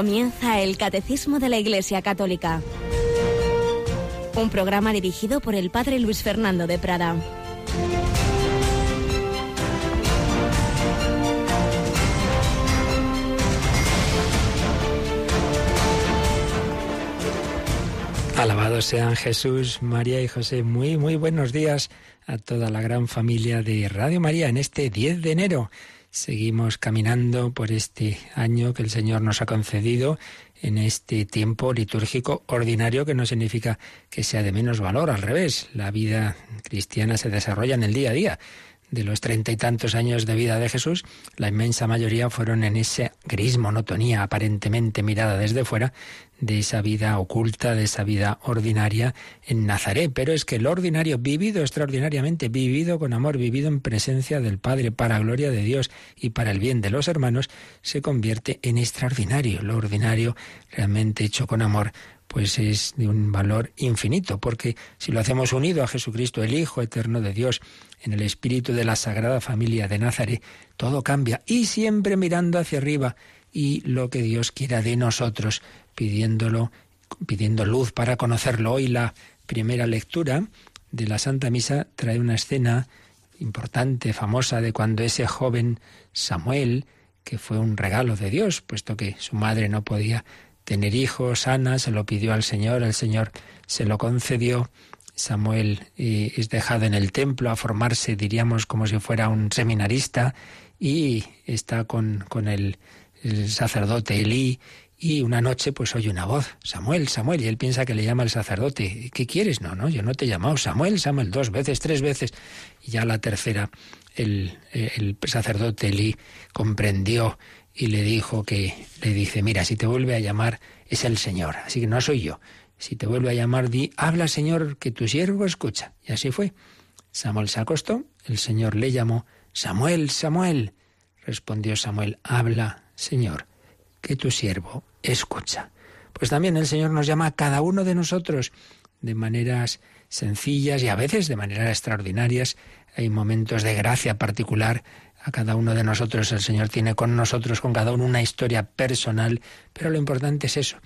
Comienza el Catecismo de la Iglesia Católica. Un programa dirigido por el Padre Luis Fernando de Prada. Alabados sean Jesús, María y José. Muy, muy buenos días a toda la gran familia de Radio María en este 10 de enero. Seguimos caminando por este año que el Señor nos ha concedido en este tiempo litúrgico ordinario que no significa que sea de menos valor, al revés, la vida cristiana se desarrolla en el día a día. De los treinta y tantos años de vida de Jesús, la inmensa mayoría fueron en esa gris monotonía aparentemente mirada desde fuera de esa vida oculta, de esa vida ordinaria en Nazaret. Pero es que el ordinario, vivido extraordinariamente, vivido con amor, vivido en presencia del Padre, para gloria de Dios y para el bien de los hermanos, se convierte en extraordinario. Lo ordinario, realmente hecho con amor, pues es de un valor infinito, porque si lo hacemos unido a Jesucristo, el Hijo eterno de Dios, en el espíritu de la Sagrada Familia de Nazaret, todo cambia y siempre mirando hacia arriba y lo que Dios quiera de nosotros, pidiéndolo, pidiendo luz para conocerlo. Hoy la primera lectura de la Santa Misa trae una escena importante, famosa, de cuando ese joven Samuel, que fue un regalo de Dios, puesto que su madre no podía tener hijos, Ana se lo pidió al Señor, el Señor se lo concedió. Samuel eh, es dejado en el templo a formarse, diríamos, como si fuera un seminarista, y está con, con el, el sacerdote Elí y una noche pues oye una voz, Samuel, Samuel, y él piensa que le llama el sacerdote. ¿Qué quieres? No, no, yo no te he llamado Samuel, Samuel, dos veces, tres veces. Y ya la tercera, el, el sacerdote Eli comprendió y le dijo que, le dice, mira, si te vuelve a llamar es el Señor, así que no soy yo. Si te vuelve a llamar, di, habla Señor, que tu siervo escucha. Y así fue. Samuel se acostó, el Señor le llamó, Samuel, Samuel. Respondió Samuel, habla Señor, que tu siervo escucha. Pues también el Señor nos llama a cada uno de nosotros de maneras sencillas y a veces de maneras extraordinarias. Hay momentos de gracia particular. A cada uno de nosotros el Señor tiene con nosotros, con cada uno, una historia personal. Pero lo importante es eso,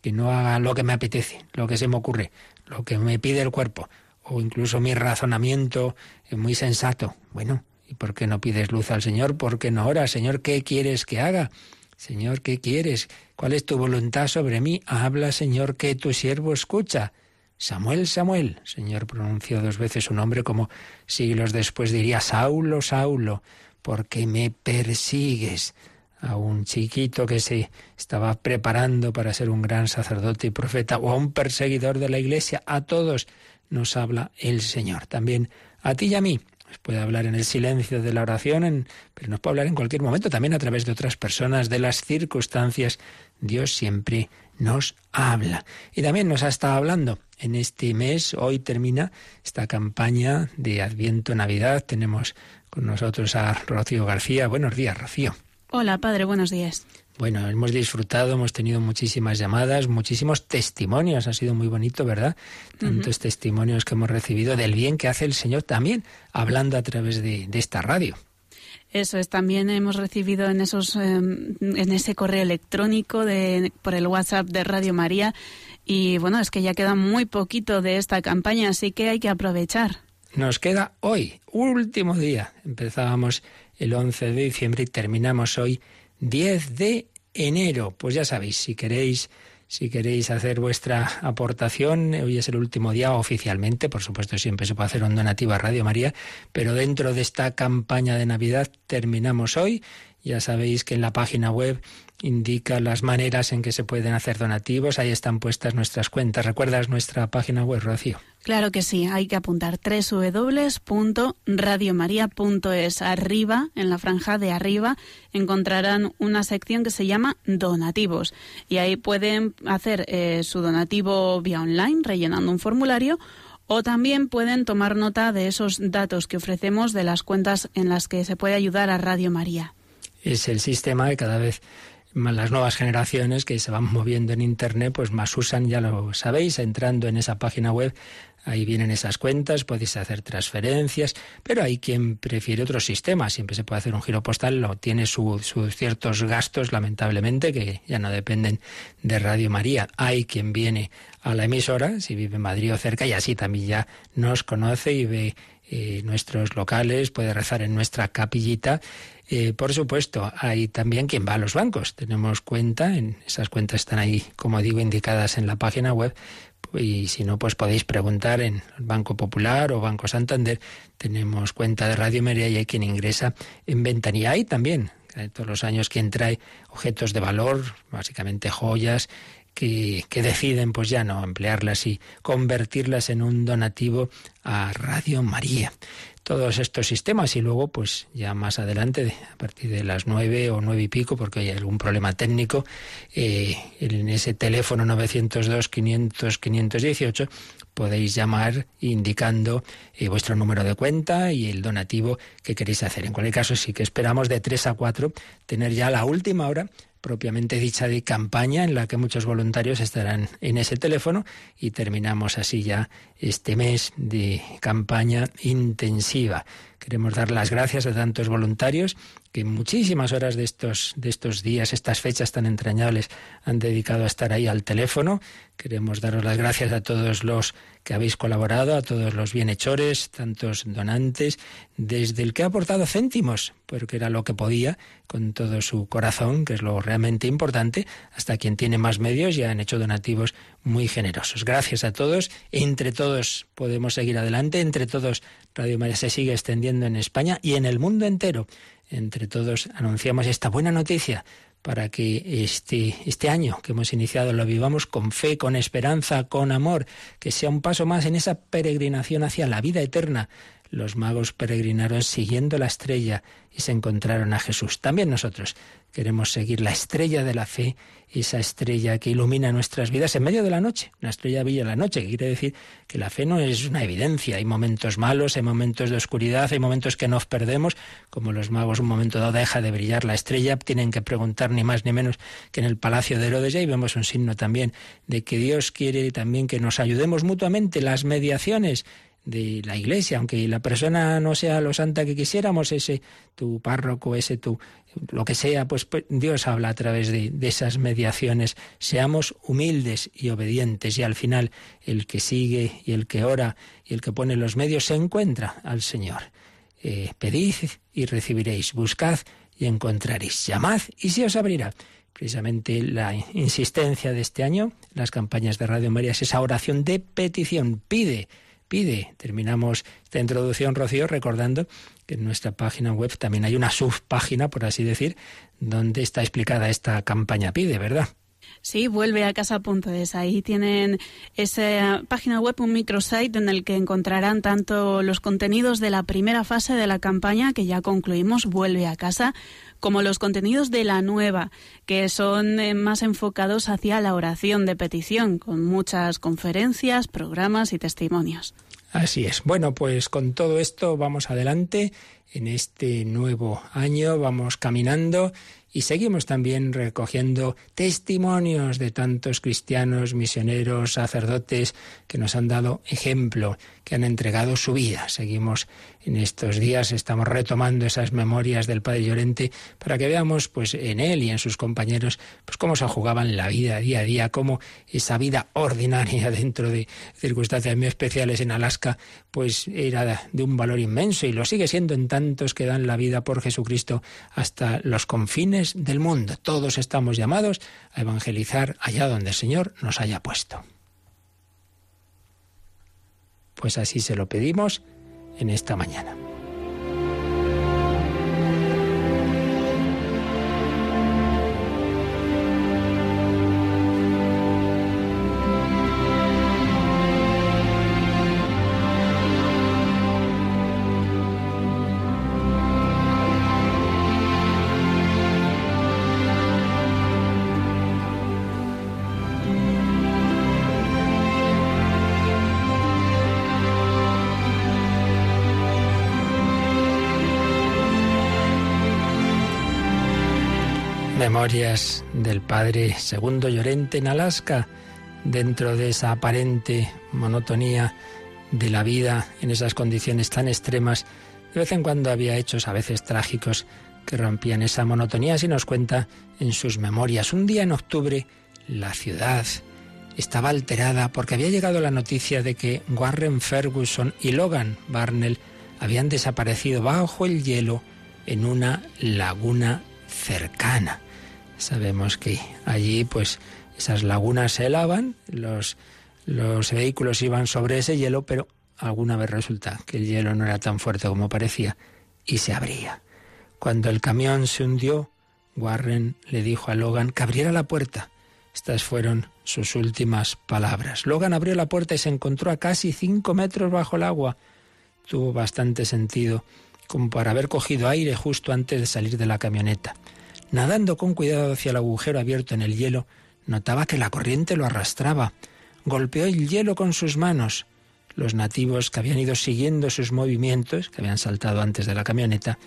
que no haga lo que me apetece, lo que se me ocurre, lo que me pide el cuerpo, o incluso mi razonamiento es muy sensato. Bueno, ¿y por qué no pides luz al Señor? ¿Por qué no oras? Señor, ¿qué quieres que haga? Señor, ¿qué quieres? ¿Cuál es tu voluntad sobre mí? Habla, Señor, que tu siervo escucha. Samuel, Samuel. Señor pronunció dos veces su nombre como siglos después diría Saulo, Saulo, ¿por qué me persigues? A un chiquito que se estaba preparando para ser un gran sacerdote y profeta o a un perseguidor de la iglesia, a todos nos habla el Señor. También a ti y a mí puede hablar en el silencio de la oración, pero nos puede hablar en cualquier momento, también a través de otras personas, de las circunstancias. Dios siempre nos habla. Y también nos ha estado hablando en este mes. Hoy termina esta campaña de Adviento Navidad. Tenemos con nosotros a Rocío García. Buenos días, Rocío. Hola, padre, buenos días. Bueno, hemos disfrutado, hemos tenido muchísimas llamadas, muchísimos testimonios. Ha sido muy bonito, ¿verdad? Tantos testimonios que hemos recibido del bien que hace el Señor también, hablando a través de, esta radio. Eso es, también hemos recibido en esos em, en ese correo electrónico de por el WhatsApp de Radio María y bueno, es que ya queda muy poquito de esta campaña, así que hay que aprovechar. Nos queda hoy, último día. Empezábamos el 11 de diciembre y terminamos hoy 10 de enero. Pues ya sabéis, si queréis si queréis hacer vuestra aportación, hoy es el último día oficialmente, por supuesto siempre se puede hacer un donativo a Radio María, pero dentro de esta campaña de Navidad terminamos hoy. Ya sabéis que en la página web indica las maneras en que se pueden hacer donativos, ahí están puestas nuestras cuentas. ¿Recuerdas nuestra página web, Rocío? Claro que sí, hay que apuntar www.radiomaria.es. Arriba, en la franja de arriba, encontrarán una sección que se llama Donativos y ahí pueden hacer eh, su donativo vía online rellenando un formulario o también pueden tomar nota de esos datos que ofrecemos de las cuentas en las que se puede ayudar a Radio María. Es el sistema que cada vez las nuevas generaciones que se van moviendo en Internet, pues más usan, ya lo sabéis, entrando en esa página web Ahí vienen esas cuentas, podéis hacer transferencias, pero hay quien prefiere otro sistema. Siempre se puede hacer un giro postal, lo tiene sus ciertos gastos, lamentablemente, que ya no dependen de Radio María. Hay quien viene a la emisora, si vive en Madrid o cerca, y así también ya nos conoce y ve eh, nuestros locales, puede rezar en nuestra capillita. Eh, por supuesto, hay también quien va a los bancos. Tenemos cuenta, en esas cuentas están ahí, como digo, indicadas en la página web, y si no, pues podéis preguntar en Banco Popular o Banco Santander. Tenemos cuenta de Radio María y hay quien ingresa en ventanilla. Hay también, todos los años, quien trae objetos de valor, básicamente joyas, que, deciden pues ya no emplearlas y convertirlas en un donativo a Radio María todos estos sistemas y luego pues ya más adelante a partir de las nueve o nueve y pico porque hay algún problema técnico eh, en ese teléfono 902 500 518 podéis llamar indicando eh, vuestro número de cuenta y el donativo que queréis hacer. En cualquier caso sí que esperamos de tres a cuatro tener ya la última hora propiamente dicha de campaña en la que muchos voluntarios estarán en ese teléfono y terminamos así ya este mes de campaña intensiva. Queremos dar las gracias a tantos voluntarios que muchísimas horas de estos, de estos días, estas fechas tan entrañables, han dedicado a estar ahí al teléfono. Queremos daros las gracias a todos los que habéis colaborado, a todos los bienhechores, tantos donantes, desde el que ha aportado céntimos, porque era lo que podía, con todo su corazón, que es lo realmente importante, hasta quien tiene más medios y han hecho donativos muy generosos. Gracias a todos. Entre todos podemos seguir adelante. Entre todos Radio María se sigue extendiendo en España y en el mundo entero. Entre todos anunciamos esta buena noticia para que este, este año que hemos iniciado lo vivamos con fe, con esperanza, con amor, que sea un paso más en esa peregrinación hacia la vida eterna. Los magos peregrinaron siguiendo la estrella y se encontraron a Jesús. También nosotros queremos seguir la estrella de la fe esa estrella que ilumina nuestras vidas en medio de la noche, una estrella brilla en la noche, que quiere decir que la fe no es una evidencia, hay momentos malos, hay momentos de oscuridad, hay momentos que nos perdemos, como los magos un momento dado deja de brillar la estrella, tienen que preguntar ni más ni menos que en el palacio de Herodes, y ahí vemos un signo también de que Dios quiere también que nos ayudemos mutuamente, las mediaciones de la iglesia, aunque la persona no sea lo santa que quisiéramos, ese tu párroco, ese tu lo que sea, pues, pues Dios habla a través de, esas mediaciones. Seamos humildes y obedientes y al final el que sigue y el que ora y el que pone los medios se encuentra al Señor. Eh, pedid y recibiréis, buscad y encontraréis, llamad y se os abrirá. Precisamente la insistencia de este año, las campañas de Radio María, es esa oración de petición. Pide, pide. Terminamos esta introducción, Rocío, recordando que en nuestra página web también hay una subpágina, por así decir, donde está explicada esta campaña Pide, ¿verdad? Sí, vuelve a casa.es. Ahí tienen esa página web, un microsite en el que encontrarán tanto los contenidos de la primera fase de la campaña que ya concluimos, vuelve a casa, como los contenidos de la nueva, que son eh, más enfocados hacia la oración de petición, con muchas conferencias, programas y testimonios. Así es. Bueno, pues con todo esto vamos adelante en este nuevo año, vamos caminando y seguimos también recogiendo testimonios de tantos cristianos, misioneros, sacerdotes que nos han dado ejemplo, que han entregado su vida. Seguimos en estos días, estamos retomando esas memorias del Padre Llorente para que veamos pues en él y en sus compañeros pues cómo se jugaban la vida día a día, cómo esa vida ordinaria dentro de circunstancias muy especiales en Alaska pues era de un valor inmenso y lo sigue siendo en tantos que dan la vida por Jesucristo hasta los confines del mundo. Todos estamos llamados a evangelizar allá donde el Señor nos haya puesto. Pues así se lo pedimos en esta mañana. Memorias del padre Segundo Llorente en Alaska, dentro de esa aparente monotonía de la vida en esas condiciones tan extremas. De vez en cuando había hechos, a veces trágicos, que rompían esa monotonía, si nos cuenta en sus memorias. Un día en octubre, la ciudad estaba alterada porque había llegado la noticia de que Warren Ferguson y Logan Barnell habían desaparecido bajo el hielo en una laguna cercana. Sabemos que allí pues esas lagunas se helaban, los, los vehículos iban sobre ese hielo, pero alguna vez resulta que el hielo no era tan fuerte como parecía y se abría. Cuando el camión se hundió, Warren le dijo a Logan que abriera la puerta. Estas fueron sus últimas palabras. Logan abrió la puerta y se encontró a casi cinco metros bajo el agua. Tuvo bastante sentido como para haber cogido aire justo antes de salir de la camioneta. Nadando con cuidado hacia el agujero abierto en el hielo, notaba que la corriente lo arrastraba. Golpeó el hielo con sus manos. Los nativos que habían ido siguiendo sus movimientos, que habían saltado antes de la camioneta,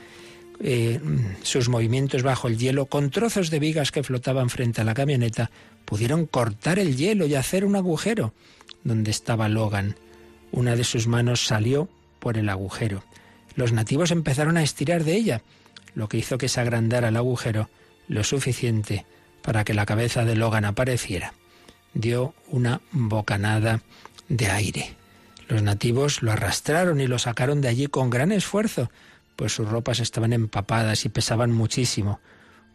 eh, sus movimientos bajo el hielo, con trozos de vigas que flotaban frente a la camioneta, pudieron cortar el hielo y hacer un agujero donde estaba Logan. Una de sus manos salió por el agujero. Los nativos empezaron a estirar de ella, lo que hizo que se agrandara el agujero lo suficiente para que la cabeza de Logan apareciera. Dio una bocanada de aire. Los nativos lo arrastraron y lo sacaron de allí con gran esfuerzo, pues sus ropas estaban empapadas y pesaban muchísimo.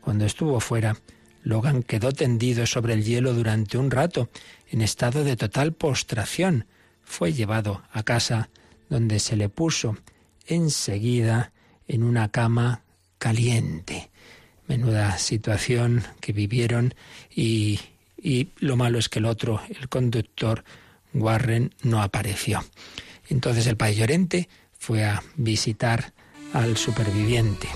Cuando estuvo fuera, Logan quedó tendido sobre el hielo durante un rato, en estado de total postración. Fue llevado a casa, donde se le puso enseguida en una cama caliente. Menuda situación que vivieron y, y lo malo es que el otro, el conductor Warren, no apareció. Entonces el país llorente fue a visitar al superviviente.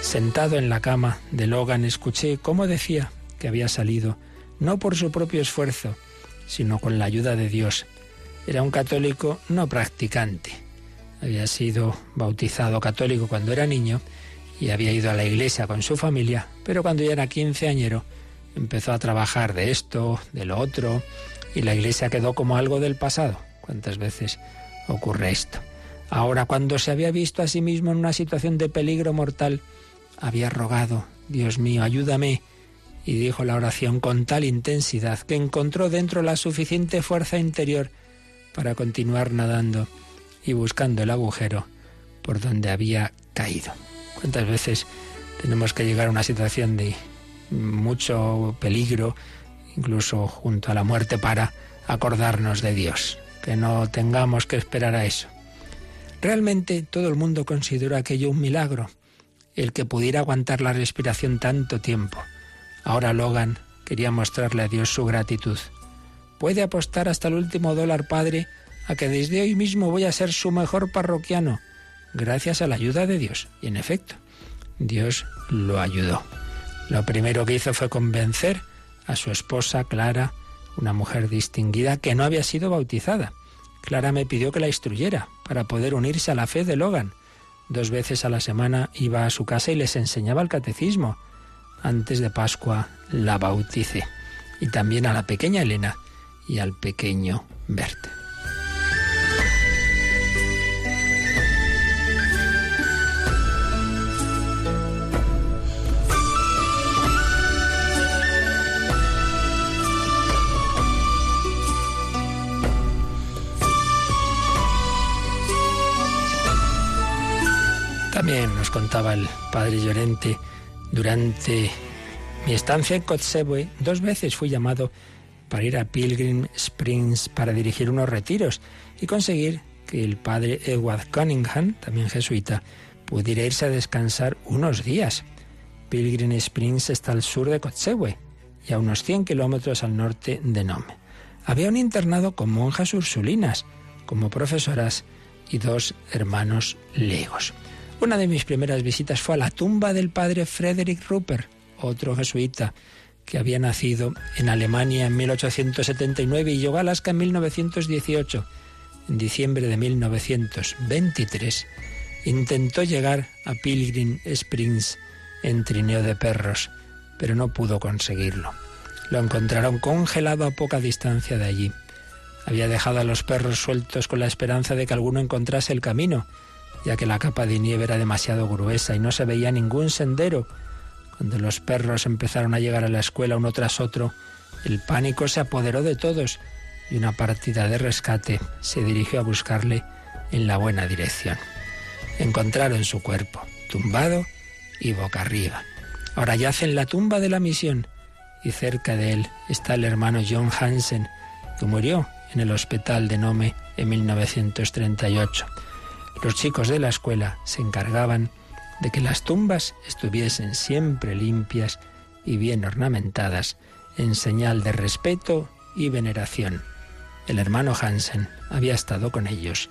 Sentado en la cama de Logan escuché cómo decía que había salido, no por su propio esfuerzo, sino con la ayuda de Dios. Era un católico no practicante. Había sido bautizado católico cuando era niño y había ido a la iglesia con su familia, pero cuando ya era quinceañero empezó a trabajar de esto, de lo otro, y la iglesia quedó como algo del pasado. ¿Cuántas veces ocurre esto? Ahora, cuando se había visto a sí mismo en una situación de peligro mortal, había rogado, Dios mío, ayúdame, y dijo la oración con tal intensidad que encontró dentro la suficiente fuerza interior para continuar nadando y buscando el agujero por donde había caído. ¿Cuántas veces tenemos que llegar a una situación de mucho peligro, incluso junto a la muerte, para acordarnos de Dios? Que no tengamos que esperar a eso. Realmente todo el mundo consideró aquello un milagro, el que pudiera aguantar la respiración tanto tiempo. Ahora Logan quería mostrarle a Dios su gratitud. Puede apostar hasta el último dólar, padre, a que desde hoy mismo voy a ser su mejor parroquiano, gracias a la ayuda de Dios. Y en efecto, Dios lo ayudó. Lo primero que hizo fue convencer a su esposa Clara, una mujer distinguida que no había sido bautizada. Clara me pidió que la instruyera para poder unirse a la fe de Logan. Dos veces a la semana iba a su casa y les enseñaba el catecismo. Antes de Pascua la bauticé. Y también a la pequeña Elena y al pequeño Bert. También nos contaba el padre Llorente, durante mi estancia en Kotzebue, dos veces fui llamado para ir a Pilgrim Springs para dirigir unos retiros y conseguir que el padre Edward Cunningham, también jesuita, pudiera irse a descansar unos días. Pilgrim Springs está al sur de Kotzebue y a unos 100 kilómetros al norte de Nome. Había un internado con monjas ursulinas como profesoras y dos hermanos legos. Una de mis primeras visitas fue a la tumba del padre Frederick Rupert, otro jesuita que había nacido en Alemania en 1879 y llegó a Alaska en 1918. En diciembre de 1923 intentó llegar a Pilgrim Springs en trineo de perros, pero no pudo conseguirlo. Lo encontraron congelado a poca distancia de allí. Había dejado a los perros sueltos con la esperanza de que alguno encontrase el camino, ya que la capa de nieve era demasiado gruesa y no se veía ningún sendero. Cuando los perros empezaron a llegar a la escuela uno tras otro, el pánico se apoderó de todos y una partida de rescate se dirigió a buscarle en la buena dirección. Encontraron su cuerpo, tumbado y boca arriba. Ahora yace en la tumba de la misión y cerca de él está el hermano John Hansen, que murió en el hospital de Nome en 1938. Los chicos de la escuela se encargaban de que las tumbas estuviesen siempre limpias y bien ornamentadas en señal de respeto y veneración. El hermano Hansen había estado con ellos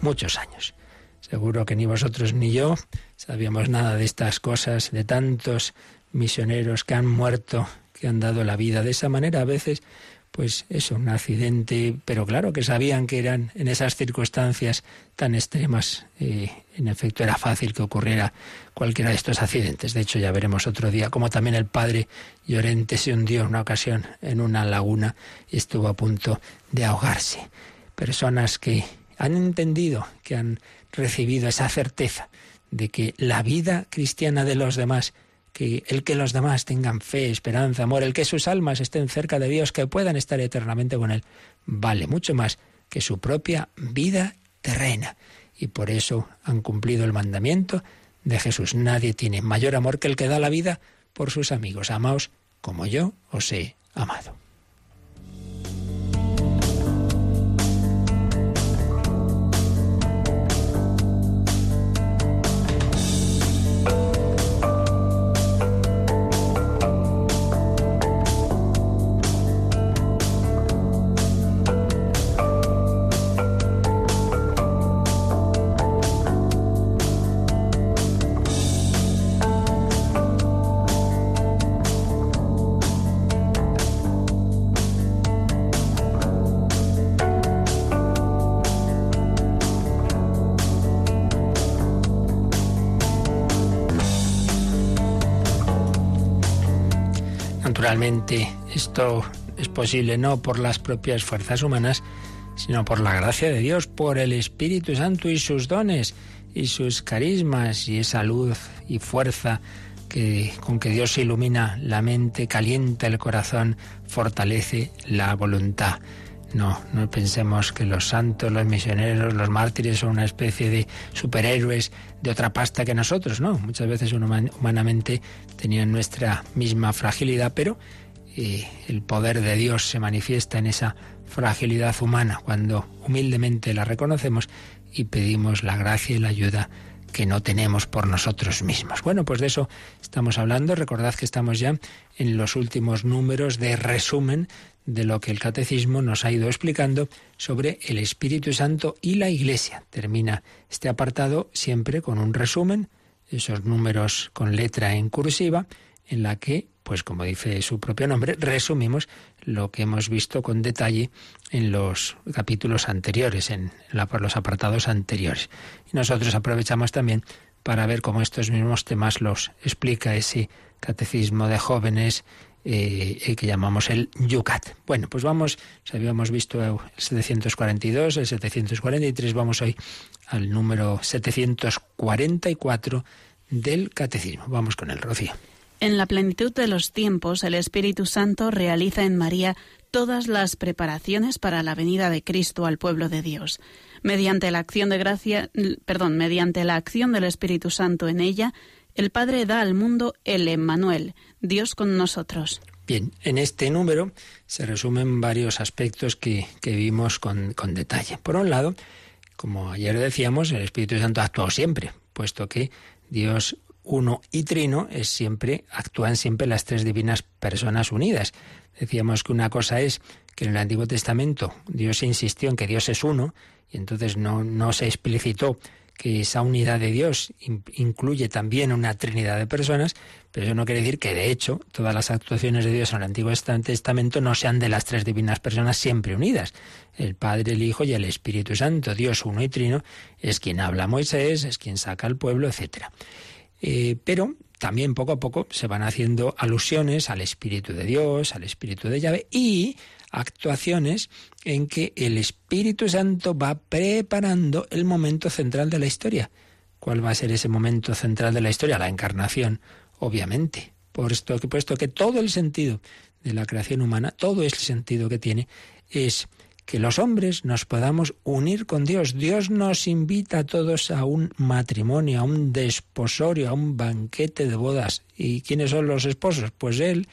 muchos años. Seguro que ni vosotros ni yo sabíamos nada de estas cosas, de tantos misioneros que han muerto, que han dado la vida de esa manera a veces, pues eso, un accidente, pero claro que sabían que eran en esas circunstancias tan extremas, eh, en efecto era fácil que ocurriera cualquiera de estos accidentes. De hecho, ya veremos otro día como también el padre Llorente se hundió en una ocasión en una laguna y estuvo a punto de ahogarse. Personas que han entendido, que han recibido esa certeza de que la vida cristiana de los demás, que el que los demás tengan fe, esperanza, amor, el que sus almas estén cerca de Dios, que puedan estar eternamente con Él, vale mucho más que su propia vida terrena. Y por eso han cumplido el mandamiento de Jesús. Nadie tiene mayor amor que el que da la vida por sus amigos. Amaos como yo os he amado. Naturalmente, esto es posible no por las propias fuerzas humanas, sino por la gracia de Dios, por el Espíritu Santo y sus dones y sus carismas y esa luz y fuerza que, con que Dios ilumina la mente, calienta el corazón, fortalece la voluntad. No, no pensemos que los santos, los misioneros, los mártires son una especie de superhéroes de otra pasta que nosotros, no. Muchas veces humanamente tenían nuestra misma fragilidad, pero eh, el poder de Dios se manifiesta en esa fragilidad humana cuando humildemente la reconocemos y pedimos la gracia y la ayuda que no tenemos por nosotros mismos. Bueno, pues de eso estamos hablando. Recordad que estamos ya en los últimos números de resumen de lo que el catecismo nos ha ido explicando sobre el Espíritu Santo y la Iglesia. Termina este apartado siempre con un resumen, esos números con letra en cursiva, en la que, pues como dice su propio nombre, resumimos lo que hemos visto con detalle en los capítulos anteriores, en los apartados anteriores. Y nosotros aprovechamos también para ver cómo estos mismos temas los explica ese catecismo de jóvenes eh, que llamamos el Yucat. Bueno, pues vamos, habíamos visto el 742, el 743, vamos hoy al número 744 del Catecismo. Vamos con el Rocío. En la plenitud de los tiempos, el Espíritu Santo realiza en María todas las preparaciones para la venida de Cristo al pueblo de Dios. Mediante la acción de gracia, perdón, mediante la acción del Espíritu Santo en ella, el Padre da al mundo el Emmanuel, Dios con nosotros. Bien, en este número se resumen varios aspectos que, vimos con, con, detalle. Por un lado, como ayer decíamos, el Espíritu Santo ha actuado siempre, puesto que Dios uno y trino es siempre, actúan siempre las tres divinas personas unidas. Decíamos que una cosa es que en el Antiguo Testamento Dios insistió en que Dios es uno, y entonces no, no se explicitó que esa unidad de Dios incluye también una trinidad de personas, pero eso no quiere decir que de hecho todas las actuaciones de Dios en el Antiguo Testamento no sean de las tres divinas personas siempre unidas. El Padre, el Hijo y el Espíritu Santo, Dios uno y trino, es quien habla a Moisés, es quien saca al pueblo, etc. Eh, pero también poco a poco se van haciendo alusiones al Espíritu de Dios, al Espíritu de llave y actuaciones en que el Espíritu Santo va preparando el momento central de la historia. ¿Cuál va a ser ese momento central de la historia? La encarnación, obviamente. Puesto que, puesto que todo el sentido de la creación humana, todo el sentido que tiene, es que los hombres nos podamos unir con Dios. Dios nos invita a todos a un matrimonio, a un desposorio, a un banquete de bodas. ¿Y quiénes son los esposos? Pues Él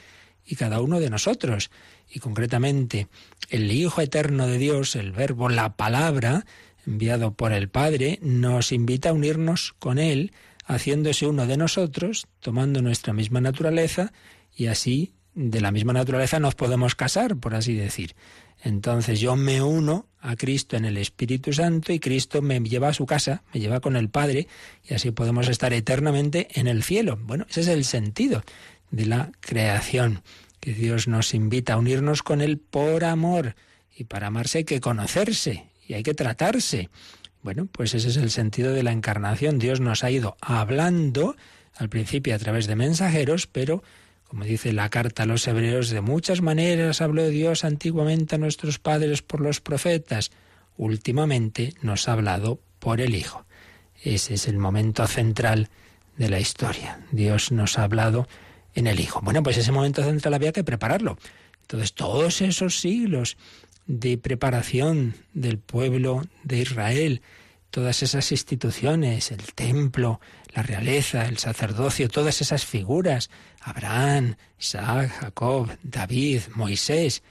y cada uno de nosotros. Y concretamente, el Hijo Eterno de Dios, el Verbo, la palabra, enviado por el Padre, nos invita a unirnos con Él, haciéndose uno de nosotros, tomando nuestra misma naturaleza, y así, de la misma naturaleza, nos podemos casar, por así decir. Entonces yo me uno a Cristo en el Espíritu Santo y Cristo me lleva a su casa, me lleva con el Padre y así podemos estar eternamente en el cielo. Bueno, ese es el sentido de la creación, que Dios nos invita a unirnos con Él por amor. Y para amarse hay que conocerse y hay que tratarse. Bueno, pues ese es el sentido de la encarnación. Dios nos ha ido hablando al principio a través de mensajeros, pero como dice la carta a los hebreos, de muchas maneras habló Dios antiguamente a nuestros padres por los profetas. Últimamente nos ha hablado por el Hijo. Ese es el momento central de la historia. Dios nos ha hablado en el Hijo. Bueno, pues ese momento central había que prepararlo. Entonces, todos esos siglos de preparación del pueblo de Israel, todas esas instituciones, el templo, la realeza, el sacerdocio, todas esas figuras, Abraham, Isaac, Jacob, David, Moisés,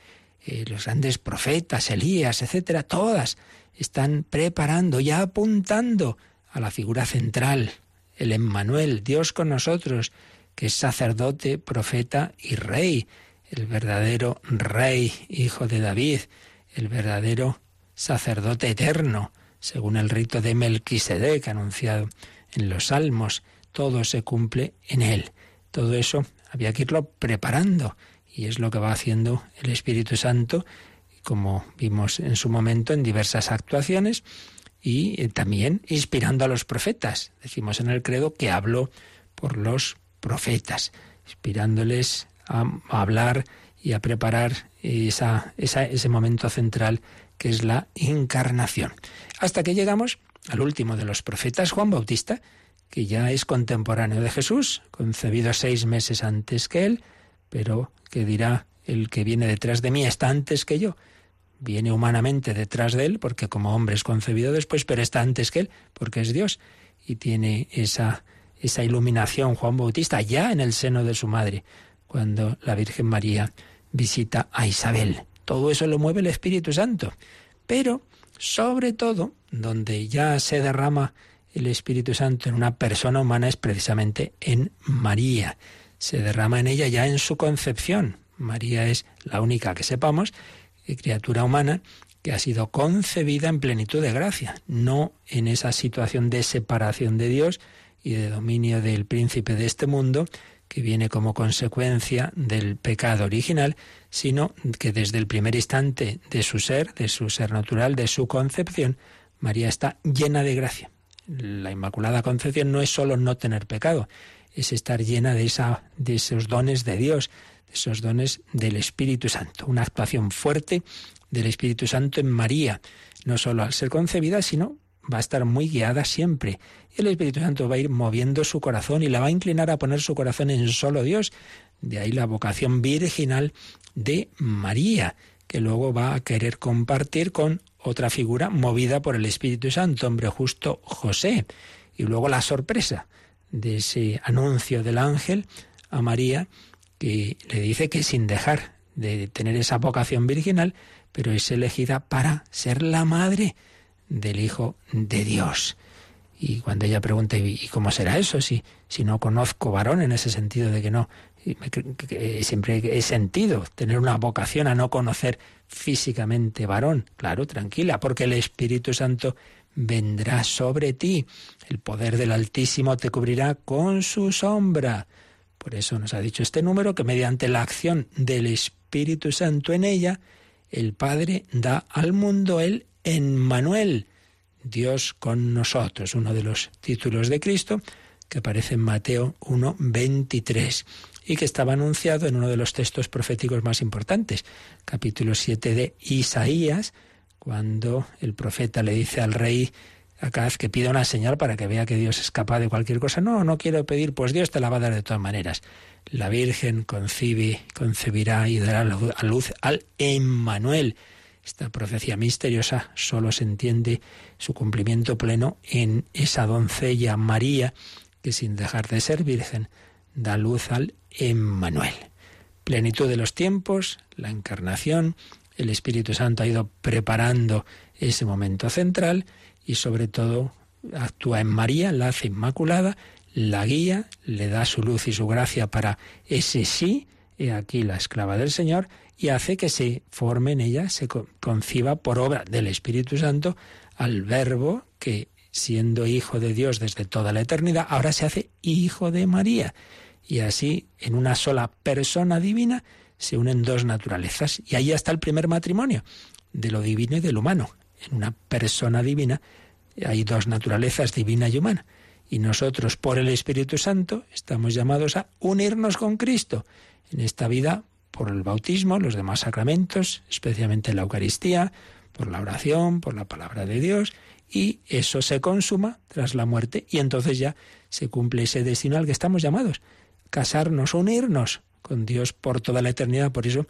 eh, los grandes profetas, Elías, etcétera, todas están preparando, ya apuntando a la figura central, el Emmanuel, Dios con nosotros, que es sacerdote, profeta y rey, el verdadero rey, hijo de David, el verdadero sacerdote eterno, según el rito de Melquisedec anunciado en los salmos. Todo se cumple en él. Todo eso había que irlo preparando y es lo que va haciendo el Espíritu Santo, como vimos en su momento en diversas actuaciones y eh, también inspirando a los profetas. Decimos en el credo que habló por los profetas, inspirándoles a, hablar y a preparar ese momento central que es la encarnación. Hasta que llegamos al último de los profetas, Juan Bautista, que ya es contemporáneo de Jesús, concebido seis meses antes que él, pero que dirá, el que viene detrás de mí está antes que yo. Viene humanamente detrás de él, porque como hombre es concebido después, pero está antes que él, porque es Dios. Y tiene esa, esa iluminación Juan Bautista ya en el seno de su madre, cuando la Virgen María visita a Isabel. Todo eso lo mueve el Espíritu Santo. Pero, sobre todo, donde ya se derrama el Espíritu Santo en una persona humana es precisamente en María. Se derrama en ella ya en su concepción. María es la única que sepamos, criatura humana, que ha sido concebida en plenitud de gracia, no en esa situación de separación de Dios y de dominio del príncipe de este mundo, que viene como consecuencia del pecado original, sino que desde el primer instante de su ser, de su ser natural, de su concepción, María está llena de gracia la Inmaculada Concepción no es solo no tener pecado, es estar llena de, esa, de esos dones de Dios, de esos dones del Espíritu Santo. Una actuación fuerte del Espíritu Santo en María, no solo al ser concebida, sino va a estar muy guiada siempre. Y el Espíritu Santo va a ir moviendo su corazón y la va a inclinar a poner su corazón en solo Dios. De ahí la vocación virginal de María, que luego va a querer compartir con otra figura movida por el Espíritu Santo, hombre justo José. Y luego la sorpresa de ese anuncio del ángel a María, que le dice que sin dejar de tener esa vocación virginal, pero es elegida para ser la madre del Hijo de Dios. Y cuando ella pregunta, ¿y cómo será eso? Si, si no conozco varón en ese sentido de que no, siempre he sentido tener una vocación a no conocer físicamente varón. Claro, tranquila, porque el Espíritu Santo vendrá sobre ti. El poder del Altísimo te cubrirá con su sombra. Por eso nos ha dicho este número que mediante la acción del Espíritu Santo en ella, el Padre da al mundo el Emmanuel, Dios con nosotros, uno de los títulos de Cristo, que aparece en Mateo 1.23 y que estaba anunciado en uno de los textos proféticos más importantes, capítulo 7 de Isaías, cuando el profeta le dice al rey Acaz que pida una señal para que vea que Dios es capaz de cualquier cosa. No, no quiero pedir, pues Dios te la va a dar de todas maneras. La Virgen concibe, concebirá y dará a luz al Emmanuel. Esta profecía misteriosa solo se entiende su cumplimiento pleno en esa doncella María, que sin dejar de ser virgen, da luz al Emmanuel. Plenitud de los tiempos, la encarnación, el Espíritu Santo ha ido preparando ese momento central y sobre todo actúa en María, la hace inmaculada, la guía, le da su luz y su gracia para ese sí, he aquí la esclava del Señor, y hace que se forme en ella, se conciba por obra del Espíritu Santo al Verbo que, siendo hijo de Dios desde toda la eternidad, ahora se hace hijo de María. Y así, en una sola persona divina, se unen dos naturalezas. Y ahí está el primer matrimonio, de lo divino y de lo humano. En una persona divina hay dos naturalezas, divina y humana. Y nosotros, por el Espíritu Santo, estamos llamados a unirnos con Cristo en esta vida por el bautismo, los demás sacramentos, especialmente la Eucaristía, por la oración, por la palabra de Dios, y eso se consuma tras la muerte y entonces ya se cumple ese destino al que estamos llamados, casarnos, unirnos con Dios por toda la eternidad. Por eso,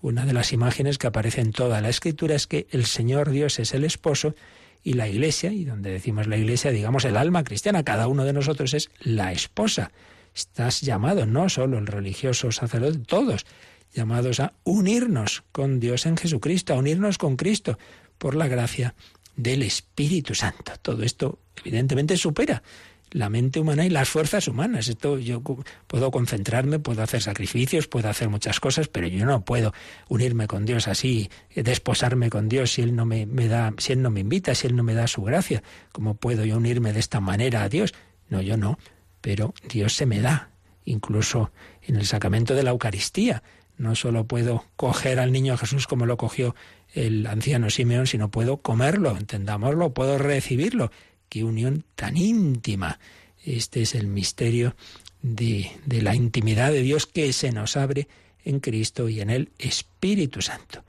una de las imágenes que aparece en toda la escritura es que el Señor Dios es el esposo y la iglesia, y donde decimos la iglesia, digamos el alma cristiana, cada uno de nosotros es la esposa. Estás llamado, no solo el religioso sacerdote, todos llamados a unirnos con Dios en Jesucristo, a unirnos con Cristo por la gracia del Espíritu Santo. Todo esto evidentemente supera la mente humana y las fuerzas humanas. Esto yo puedo concentrarme, puedo hacer sacrificios, puedo hacer muchas cosas, pero yo no puedo unirme con Dios así, desposarme con Dios si él no me, me da, si él no me invita, si él no me da su gracia. ¿Cómo puedo yo unirme de esta manera a Dios? No, yo no, pero Dios se me da, incluso en el sacramento de la Eucaristía. No solo puedo coger al niño Jesús como lo cogió el anciano Simeón, sino puedo comerlo, entendámoslo, puedo recibirlo. Qué unión tan íntima. Este es el misterio de, de la intimidad de Dios que se nos abre en Cristo y en el Espíritu Santo.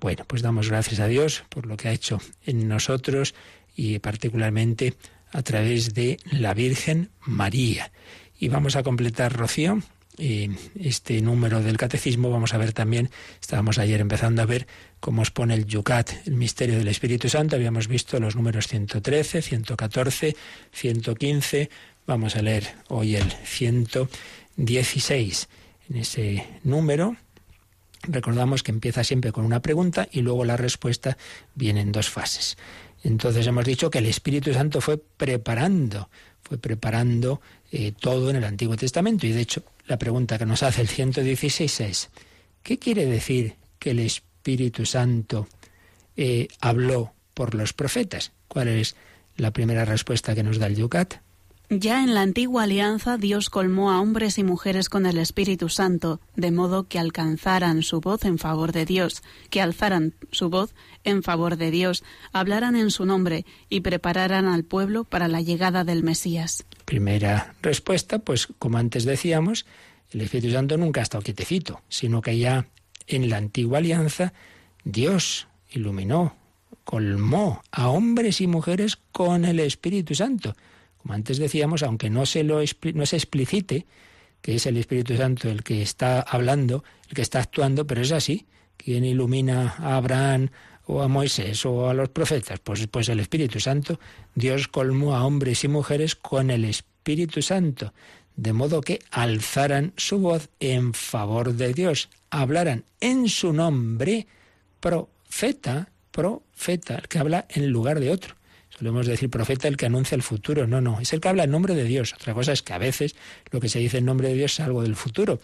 Bueno, pues damos gracias a Dios por lo que ha hecho en nosotros y particularmente a través de la Virgen María. Y vamos a completar, Rocío, este número del catecismo vamos a ver también, estábamos ayer empezando a ver cómo os pone el Yucat, el misterio del Espíritu Santo, habíamos visto los números 113, 114, 115, vamos a leer hoy el 116. En ese número recordamos que empieza siempre con una pregunta y luego la respuesta viene en dos fases. Entonces hemos dicho que el Espíritu Santo fue preparando, fue preparando eh, todo en el Antiguo Testamento y de hecho la pregunta que nos hace el 116 es, ¿qué quiere decir que el Espíritu Santo eh, habló por los profetas? ¿Cuál es la primera respuesta que nos da el Yucat? Ya en la antigua alianza Dios colmó a hombres y mujeres con el Espíritu Santo, de modo que alcanzaran su voz en favor de Dios, que alzaran su voz en favor de Dios, hablaran en su nombre y prepararan al pueblo para la llegada del Mesías. Primera respuesta, pues como antes decíamos, el Espíritu Santo nunca ha estado quietecito, sino que ya en la antigua alianza Dios iluminó, colmó a hombres y mujeres con el Espíritu Santo. Como antes decíamos, aunque no se lo no se explicite que es el Espíritu Santo el que está hablando, el que está actuando, pero es así. ¿Quién ilumina a Abraham, o a Moisés o a los profetas? Pues, pues el Espíritu Santo. Dios colmó a hombres y mujeres con el Espíritu Santo, de modo que alzaran su voz en favor de Dios, hablaran en su nombre, profeta, profeta, el que habla en lugar de otro. Solemos decir profeta el que anuncia el futuro. No, no, es el que habla en nombre de Dios. Otra cosa es que a veces lo que se dice en nombre de Dios es algo del futuro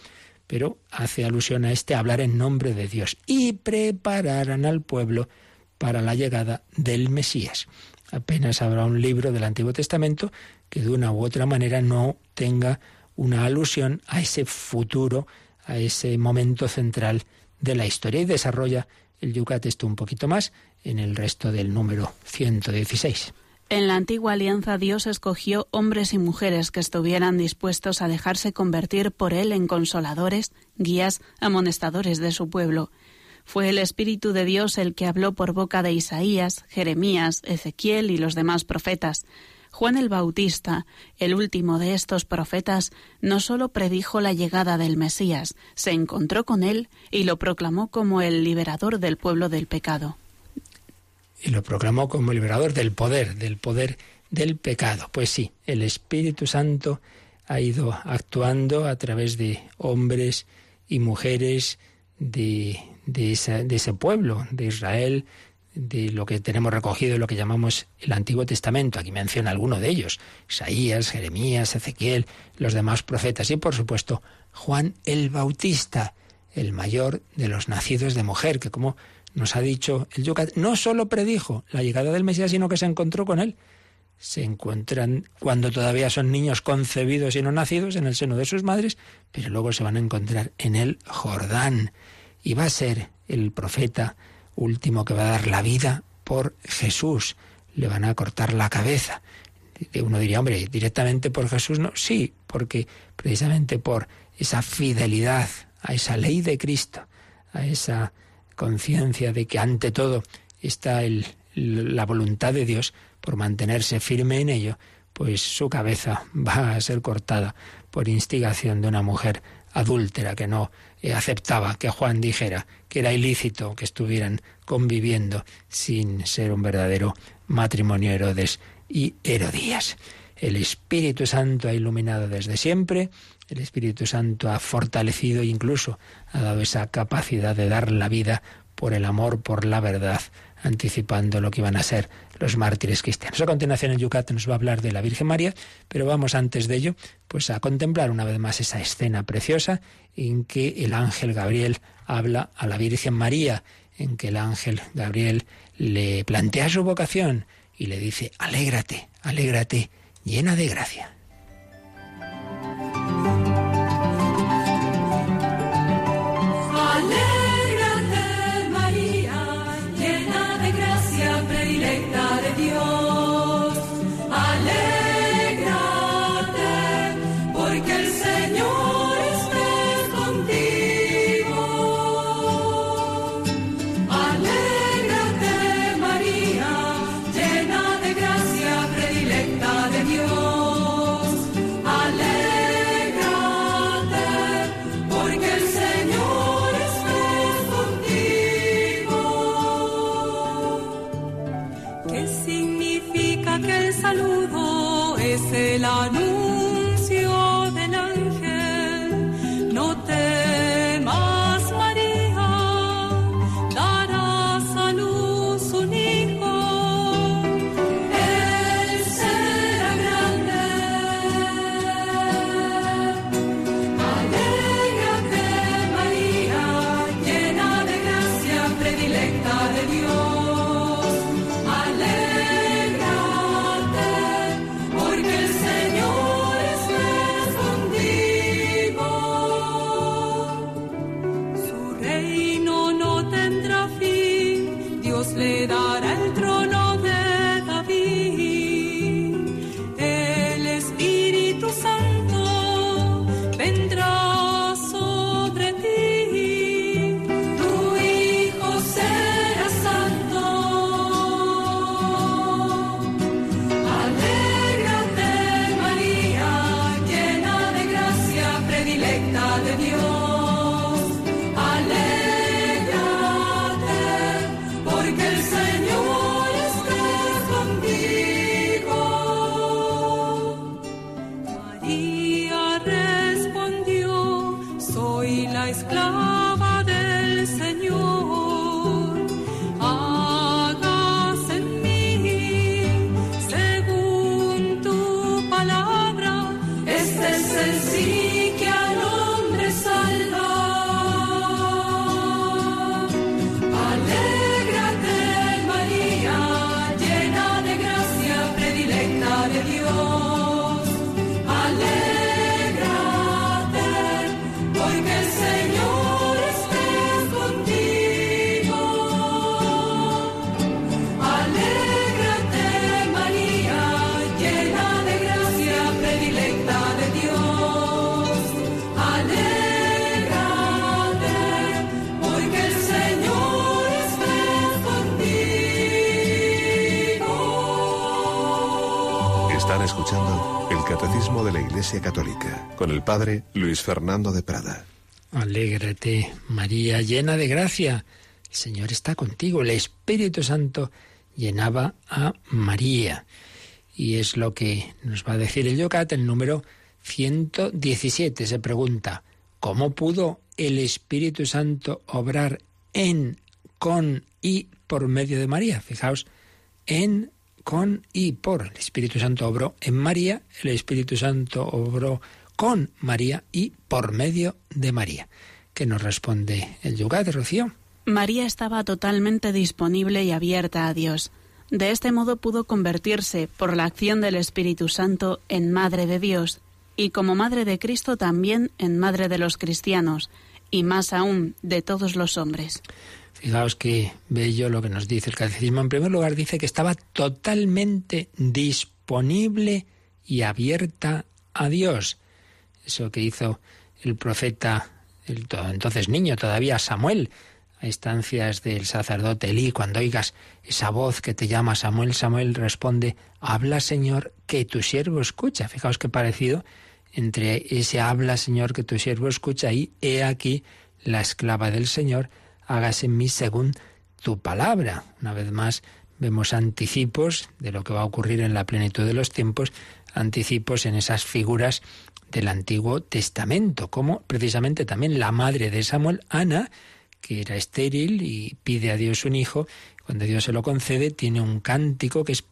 pero hace alusión a este hablar en nombre de Dios y prepararán al pueblo para la llegada del Mesías. Apenas habrá un libro del Antiguo Testamento que de una u otra manera no tenga una alusión a ese futuro, a ese momento central de la historia y desarrolla el Yucat esto un poquito más en el resto del número 116. En la antigua alianza Dios escogió hombres y mujeres que estuvieran dispuestos a dejarse convertir por Él en consoladores, guías, amonestadores de su pueblo. Fue el Espíritu de Dios el que habló por boca de Isaías, Jeremías, Ezequiel y los demás profetas. Juan el Bautista, el último de estos profetas, no sólo predijo la llegada del Mesías, se encontró con él y lo proclamó como el liberador del pueblo del pecado y lo proclamó como liberador del poder, del poder del pecado. Pues sí, el Espíritu Santo ha ido actuando a través de hombres y mujeres de, de, ese pueblo, de Israel, de lo que tenemos recogido lo que llamamos el Antiguo Testamento. Aquí menciona alguno de ellos, Isaías, Jeremías, Ezequiel, los demás profetas y por supuesto Juan el Bautista, el mayor de los nacidos de mujer, que como nos ha dicho el Yucat, no solo predijo la llegada del Mesías, sino que se encontró con él. Se encuentran cuando todavía son niños concebidos y no nacidos en el seno de sus madres, pero luego se van a encontrar en el Jordán. Y va a ser el profeta último que va a dar la vida por Jesús. Le van a cortar la cabeza. Uno diría, hombre, directamente por Jesús no. Sí, porque precisamente por esa fidelidad a esa ley de Cristo, a esa conciencia de que ante todo está el, la voluntad de Dios por mantenerse firme en ello, pues su cabeza va a ser cortada por instigación de una mujer adúltera que no eh, aceptaba que Juan dijera que era ilícito que estuvieran conviviendo sin ser un verdadero matrimonio Herodes y Herodías. El Espíritu Santo ha iluminado desde siempre, el Espíritu Santo ha fortalecido e incluso ha dado esa capacidad de dar la vida por el amor, por la verdad, anticipando lo que iban a ser los mártires cristianos. A continuación en Yucat nos va a hablar de la Virgen María, pero vamos antes de ello pues a contemplar una vez más esa escena preciosa en que el ángel Gabriel habla a la Virgen María, en que el ángel Gabriel le plantea su vocación y le dice, alégrate, alégrate, llena de gracia. De la Iglesia Católica con el Padre Luis Fernando de Prada. Alégrate, María, llena de gracia. El Señor está contigo. El Espíritu Santo llenaba a María. Y es lo que nos va a decir el Yocat, el número 117. Se pregunta, ¿cómo pudo el Espíritu Santo obrar en, con y por medio de María? Fijaos, en, con y por. El Espíritu Santo obró en María, el Espíritu Santo obró con María y por medio de María. ¿Qué nos responde el Yugat, Rocío? María estaba totalmente disponible y abierta a Dios. De este modo pudo convertirse, por la acción del Espíritu Santo, en Madre de Dios, y como Madre de Cristo también en Madre de los cristianos, y más aún de todos los hombres. Fijaos qué bello lo que nos dice el catecismo. En primer lugar, dice que estaba totalmente disponible y abierta a Dios eso que hizo el profeta, el entonces niño todavía, Samuel, a instancias del sacerdote Elí, cuando oigas esa voz que te llama Samuel, Samuel responde, habla Señor, que tu siervo escucha. Fijaos qué parecido entre ese habla Señor, que tu siervo escucha y he aquí la esclava del Señor, hágase en mí según tu palabra. Una vez más vemos anticipos de lo que va a ocurrir en la plenitud de los tiempos, anticipos en esas figuras del Antiguo Testamento, como precisamente también la madre de Samuel, Ana, que era estéril y pide a Dios un hijo, cuando Dios se lo concede, tiene un cántico que es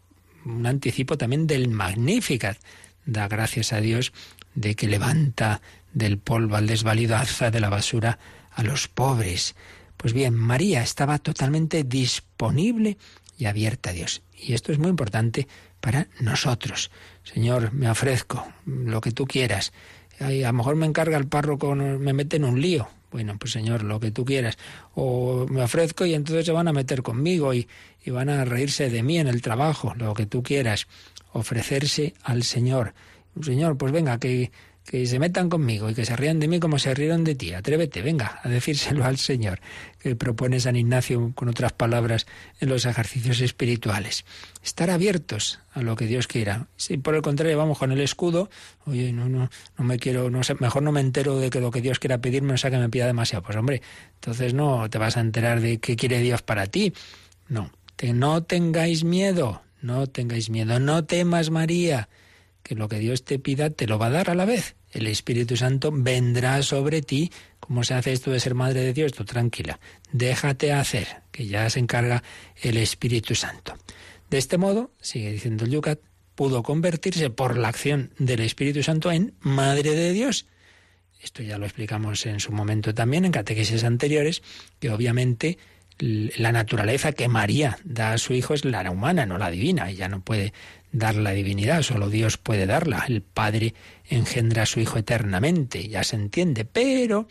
un anticipo también del Magnificat. Da gracias a Dios de que levanta del polvo al desvalido, alza de la basura a los pobres. Pues bien, María estaba totalmente disponible y abierta a Dios. Y esto es muy importante para nosotros. Señor, me ofrezco lo que tú quieras. a lo mejor me encarga el párroco, me mete en un lío. Bueno, pues Señor, lo que tú quieras. O me ofrezco y entonces se van a meter conmigo y, y van a reírse de mí en el trabajo, lo que tú quieras. Ofrecerse al Señor. Señor, pues venga, que, que se metan conmigo y que se rían de mí como se rieron de ti. Atrévete, venga, a decírselo al Señor, que propone San Ignacio con otras palabras en los ejercicios espirituales. Estar abiertos a lo que Dios quiera. Si por el contrario vamos con el escudo, oye, no, no, no me quiero, no sé, mejor no me entero de que lo que Dios quiera pedirme no sea que me pida demasiado. Pues hombre, entonces no te vas a enterar de qué quiere Dios para ti. No, no tengáis miedo, no tengáis miedo, no temas María, que lo que Dios te pida te lo va a dar a la vez el Espíritu Santo vendrá sobre ti. ¿Cómo se hace esto de ser Madre de Dios? Tú tranquila, déjate hacer, que ya se encarga el Espíritu Santo. De este modo, sigue diciendo el Yucat, pudo convertirse por la acción del Espíritu Santo en Madre de Dios. Esto ya lo explicamos en su momento también en catequesis anteriores, que obviamente la naturaleza que María da a su hijo es la humana, no la divina. Ella no puede dar la divinidad, solo Dios puede darla. El Padre engendra a su Hijo eternamente, ya se entiende, pero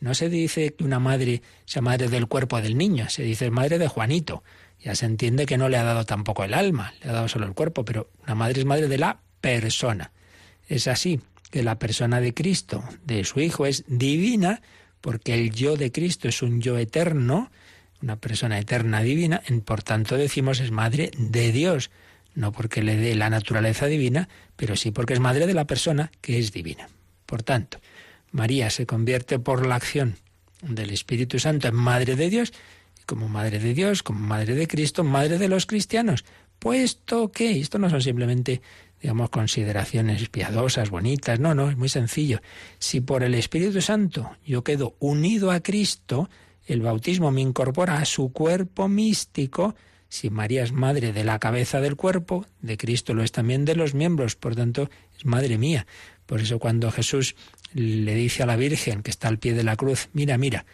no se dice que una madre sea madre del cuerpo del niño, se dice madre de Juanito. Ya se entiende que no le ha dado tampoco el alma, le ha dado solo el cuerpo, pero una madre es madre de la persona. Es así que la persona de Cristo, de su Hijo, es divina, porque el yo de Cristo es un yo eterno, una persona eterna divina, en por tanto decimos es madre de Dios no porque le dé la naturaleza divina, pero sí porque es madre de la persona que es divina. Por tanto, María se convierte por la acción del Espíritu Santo en madre de Dios, y como madre de Dios, como madre de Cristo, madre de los cristianos, puesto que esto no son simplemente digamos, consideraciones piadosas, bonitas. No, no, es muy sencillo. Si por el Espíritu Santo yo quedo unido a Cristo, el bautismo me incorpora a su cuerpo místico, si María es madre de la cabeza del cuerpo, de Cristo lo es también de los miembros, por tanto es madre mía. Por eso cuando Jesús le dice a la Virgen que está al pie de la cruz, mira, mira,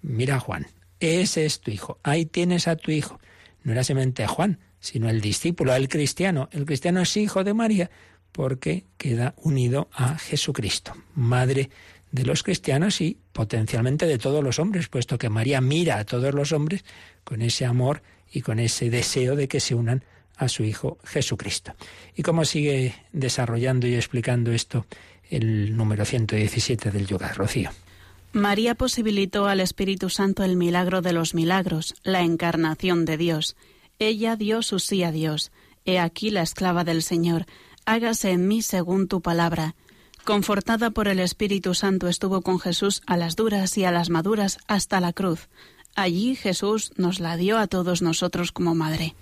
mira Juan, ese es tu hijo, ahí tienes a tu hijo. No era simplemente Juan, sino el discípulo, el cristiano. El cristiano es hijo de María porque queda unido a Jesucristo, madre de los cristianos y potencialmente de todos los hombres, puesto que María mira a todos los hombres con ese amor y con ese deseo de que se unan a su Hijo Jesucristo. ¿Y cómo sigue desarrollando y explicando esto el número 117 del Yoga, Rocío? María posibilitó al Espíritu Santo el milagro de los milagros, la encarnación de Dios. Ella dio su a Dios. He aquí la esclava del Señor. hágase en mí según tu palabra. Confortada por el Espíritu Santo estuvo con Jesús a las duras y a las maduras hasta la cruz. Allí Jesús nos la dio a todos nosotros como madre.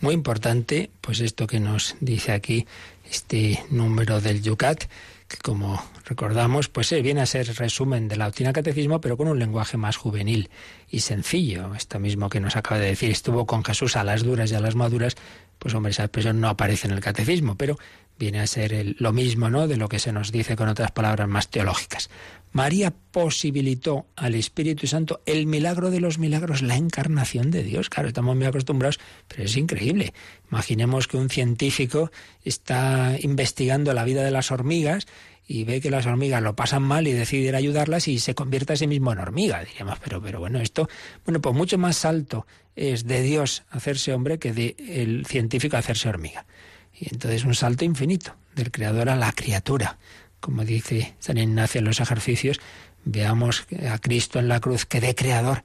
Muy importante, pues esto que nos dice aquí este número del Yucat, que como recordamos, pues eh, viene a ser resumen de la doctrina catecismo, pero con un lenguaje más juvenil y sencillo. Esto mismo que nos acaba de decir, estuvo con Jesús a las duras y a las maduras, pues hombre, esa expresión no aparece en el catecismo, pero viene a ser lo mismo, ¿no? De lo que se nos dice con otras palabras más teológicas. María posibilitó al Espíritu Santo el milagro de los milagros, la encarnación de Dios. Claro, estamos muy acostumbrados, pero es increíble. Imaginemos que un científico está investigando la vida de las hormigas y ve que las hormigas lo pasan mal y decide ayudarlas y se convierte a sí mismo en hormiga. Diríamos, pero, pero bueno, esto, bueno, pues mucho más alto es de Dios hacerse hombre que de el científico hacerse hormiga. Y entonces un salto infinito del creador a la criatura. Como dice San Ignacio en los ejercicios, veamos a Cristo en la cruz que de creador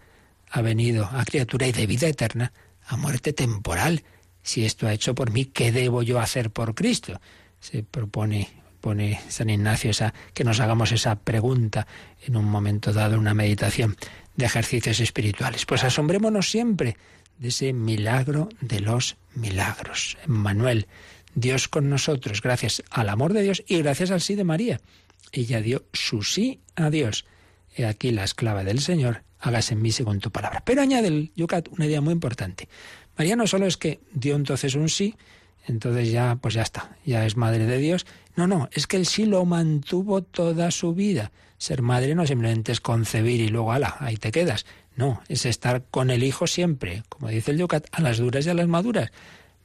ha venido a criatura y de vida eterna a muerte temporal. Si esto ha hecho por mí, ¿qué debo yo hacer por Cristo? Se propone pone San Ignacio esa, que nos hagamos esa pregunta en un momento dado, una meditación de ejercicios espirituales. Pues asombrémonos siempre de ese milagro de los milagros. Manuel, Dios con nosotros, gracias al amor de Dios y gracias al sí de María. Ella dio su sí a Dios. He aquí la esclava del Señor, hágase en mí según tu palabra. Pero añade el Yucat una idea muy importante. María no solo es que dio entonces un sí, entonces ya, pues ya está, ya es madre de Dios. No, no, es que el sí lo mantuvo toda su vida. Ser madre no simplemente es concebir y luego, ala, ahí te quedas. No, es estar con el Hijo siempre, como dice el Yucat, a las duras y a las maduras.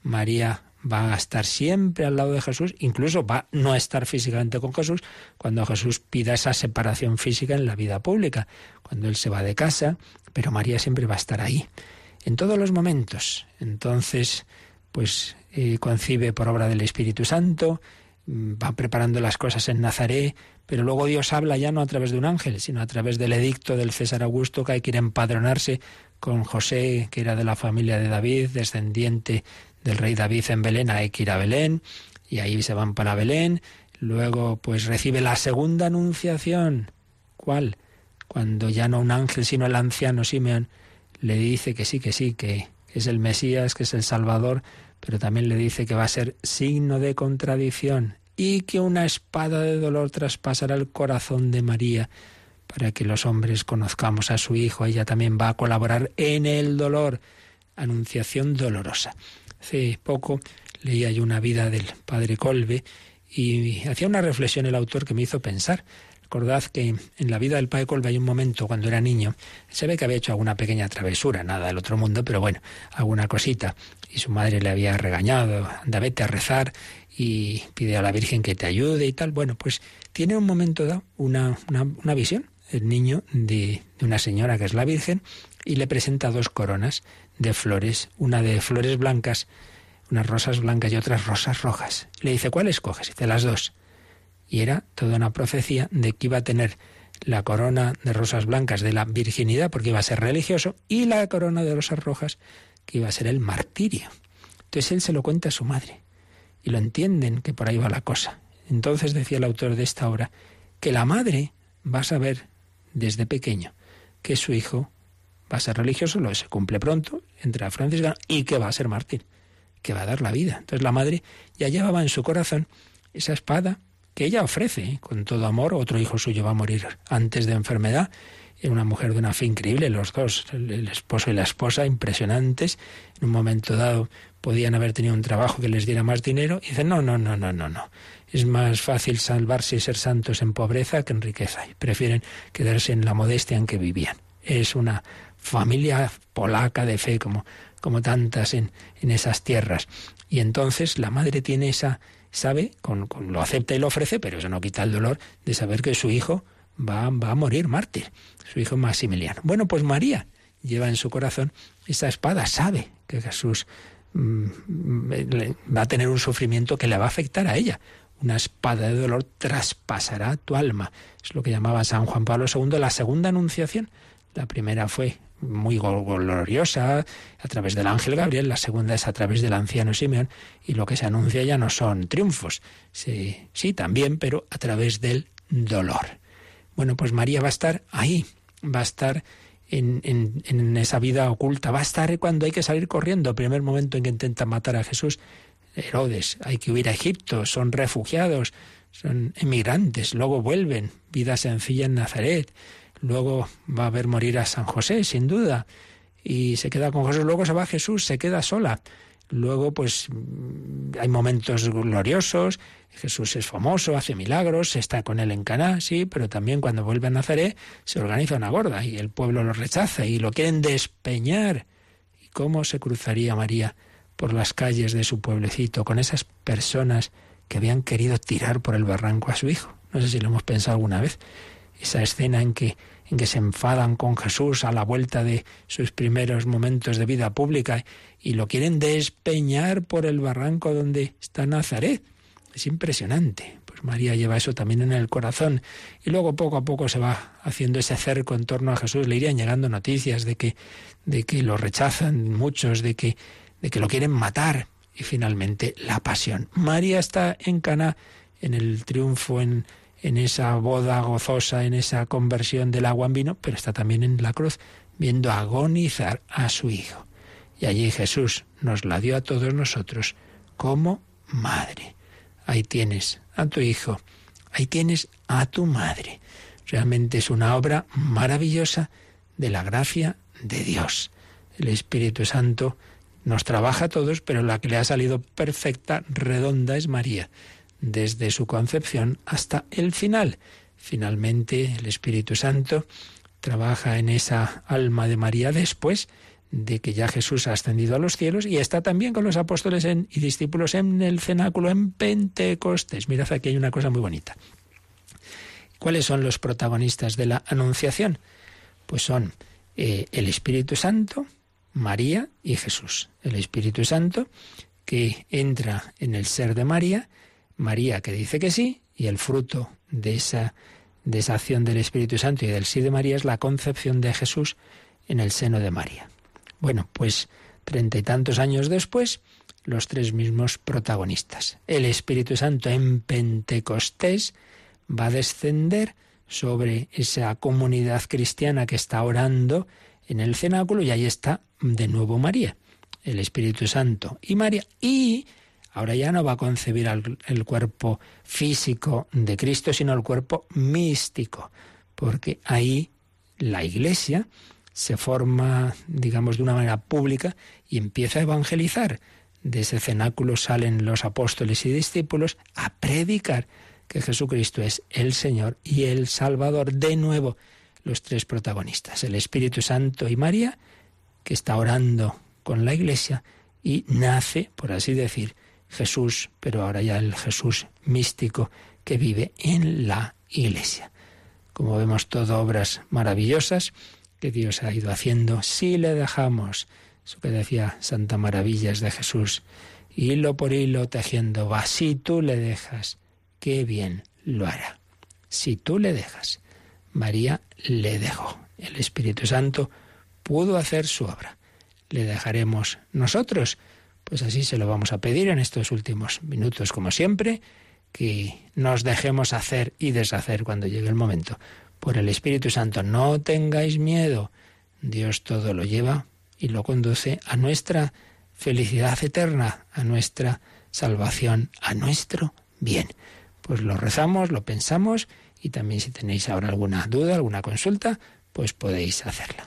María va a estar siempre al lado de Jesús, incluso va no a estar físicamente con Jesús cuando Jesús pida esa separación física en la vida pública, cuando Él se va de casa, pero María siempre va a estar ahí, en todos los momentos. Entonces, pues eh, concibe por obra del Espíritu Santo, mm, va preparando las cosas en Nazaret, pero luego Dios habla ya no a través de un ángel, sino a través del edicto del César Augusto que hay que ir a empadronarse con José, que era de la familia de David, descendiente del rey David en Belén, hay que ir a Belén, y ahí se van para Belén. Luego, pues recibe la segunda anunciación. ¿Cuál? Cuando ya no un ángel, sino el anciano Simeón le dice que sí, que sí, que es el Mesías, que es el Salvador, pero también le dice que va a ser signo de contradicción y que una espada de dolor traspasará el corazón de María para que los hombres conozcamos a su Hijo. Ella también va a colaborar en el dolor. Anunciación dolorosa. Hace poco leía yo una vida del padre Colbe y hacía una reflexión el autor que me hizo pensar. Recordad que en la vida del padre Colbe hay un momento cuando era niño, se ve que había hecho alguna pequeña travesura, nada del otro mundo, pero bueno, alguna cosita. Y su madre le había regañado, anda, vete a rezar y pide a la Virgen que te ayude y tal. Bueno, pues tiene un momento dado una, una, visión, el niño de, de una señora que es la Virgen, y le presenta dos coronas de flores, una de flores blancas, unas rosas blancas y otras rosas rojas. Le dice, ¿cuál escoges? Dice, las dos. Y era toda una profecía de que iba a tener la corona de rosas blancas de la virginidad, porque iba a ser religioso, y la corona de rosas rojas, que iba a ser el martirio. Entonces él se lo cuenta a su madre, y lo entienden que por ahí va la cosa. Entonces decía el autor de esta obra, que la madre va a saber desde pequeño que su hijo va a ser religioso, lo se cumple pronto, entra franciscano y que va a ser mártir, que va a dar la vida. Entonces la madre ya llevaba en su corazón esa espada que ella ofrece ¿eh? con todo amor. Otro hijo suyo va a morir antes de enfermedad. Una mujer de una fe increíble, los dos, el esposo y la esposa, impresionantes. En un momento dado podían haber tenido un trabajo que les diera más dinero. Y dicen, no, no, no, no, no, no. Es más fácil salvarse y ser santos en pobreza que en riqueza. Y prefieren quedarse en la modestia en que vivían. Es una familia polaca de fe, como, como tantas en, en esas tierras. Y entonces la madre tiene esa, sabe, con, lo acepta y lo ofrece, pero eso no quita el dolor de saber que su hijo va, va a morir mártir, su hijo Maximiliano. Bueno, pues María lleva en su corazón esa espada, sabe que Jesús mm, va a tener un sufrimiento que le va a afectar a ella. Una espada de dolor traspasará tu alma. Es lo que llamaba San Juan Pablo II la segunda anunciación La primera fue muy gloriosa a través del ángel Gabriel, la segunda es a través del anciano Simeón y lo que se anuncia ya no son triunfos, sí, sí también, pero a través del dolor. Bueno, pues María va a estar ahí, va a estar en, en, esa vida oculta, va a estar cuando hay que salir corriendo, primer momento en que intenta matar a Jesús, Herodes, hay que huir a Egipto, son refugiados, son emigrantes, luego vuelven, vida sencilla en Nazaret, luego va a ver morir a San José, sin duda, y se queda con Jesús, luego se va Jesús, se queda sola. Luego, pues hay momentos gloriosos, Jesús es famoso, hace milagros, está con él en Caná, sí, pero también cuando vuelve a Nazaret se organiza una gorda y el pueblo lo rechaza y lo quieren despeñar. ¿Y cómo se cruzaría María por las calles de su pueblecito con esas personas que habían querido tirar por el barranco a su hijo? No sé si lo hemos pensado alguna vez esa escena en que, en que se enfadan con Jesús a la vuelta de sus primeros momentos de vida pública y lo quieren despeñar por el barranco donde está Nazaret. Es impresionante. Pues María lleva eso también en el corazón y luego poco a poco se va haciendo ese cerco en torno a Jesús. Le irían llegando noticias de que, de que lo rechazan muchos, de que, de que lo quieren matar y finalmente la pasión. María está en Cana en el triunfo en en esa boda gozosa, en esa conversión del agua en vino, pero está también en la cruz, viendo agonizar a su Hijo. Y allí Jesús nos la dio a todos nosotros como madre. Ahí tienes a tu Hijo, ahí tienes a tu madre. Realmente es una obra maravillosa de la gracia de Dios. El Espíritu Santo nos trabaja a todos, pero la que le ha salido perfecta, redonda, es María desde su concepción hasta el final. Finalmente, el Espíritu Santo trabaja en esa alma de María después de que ya Jesús ha ascendido a los cielos y está también con los apóstoles y discípulos en el cenáculo en Pentecostés. Mirad aquí hay una cosa muy bonita. ¿Cuáles son los protagonistas de la Anunciación? Pues son eh, el Espíritu Santo, María y Jesús. El Espíritu Santo que entra en el ser de María María que dice que sí, y el fruto de esa, de esa acción del Espíritu Santo y del sí de María es la concepción de Jesús en el seno de María. Bueno, pues treinta y tantos años después, los tres mismos protagonistas. El Espíritu Santo en Pentecostés va a descender sobre esa comunidad cristiana que está orando en el cenáculo y ahí está de nuevo María, el Espíritu Santo y María y Ahora ya no va a concebir el cuerpo físico de Cristo, sino el cuerpo místico, porque ahí la Iglesia se forma, digamos, de una manera pública y empieza a evangelizar. De ese cenáculo salen los apóstoles y discípulos a predicar que Jesucristo es el Señor y el Salvador. De nuevo, los tres protagonistas, el Espíritu Santo y María, que está orando con la Iglesia y nace, por así decir, Jesús, pero ahora ya el Jesús místico que vive en la Iglesia. Como vemos, todo obras maravillosas que Dios ha ido haciendo si le dejamos. Eso que decía Santa Maravillas de Jesús, hilo por hilo tejiendo va. Si tú le dejas, qué bien lo hará. Si tú le dejas. María le dejó. El Espíritu Santo pudo hacer su obra. ¿Le dejaremos nosotros? Pues así se lo vamos a pedir en estos últimos minutos, como siempre, que nos dejemos hacer y deshacer cuando llegue el momento. Por el Espíritu Santo, no tengáis miedo. Dios todo lo lleva y lo conduce a nuestra felicidad eterna, a nuestra salvación, a nuestro bien. Pues lo rezamos, lo pensamos y también si tenéis ahora alguna duda, alguna consulta, pues podéis hacerla.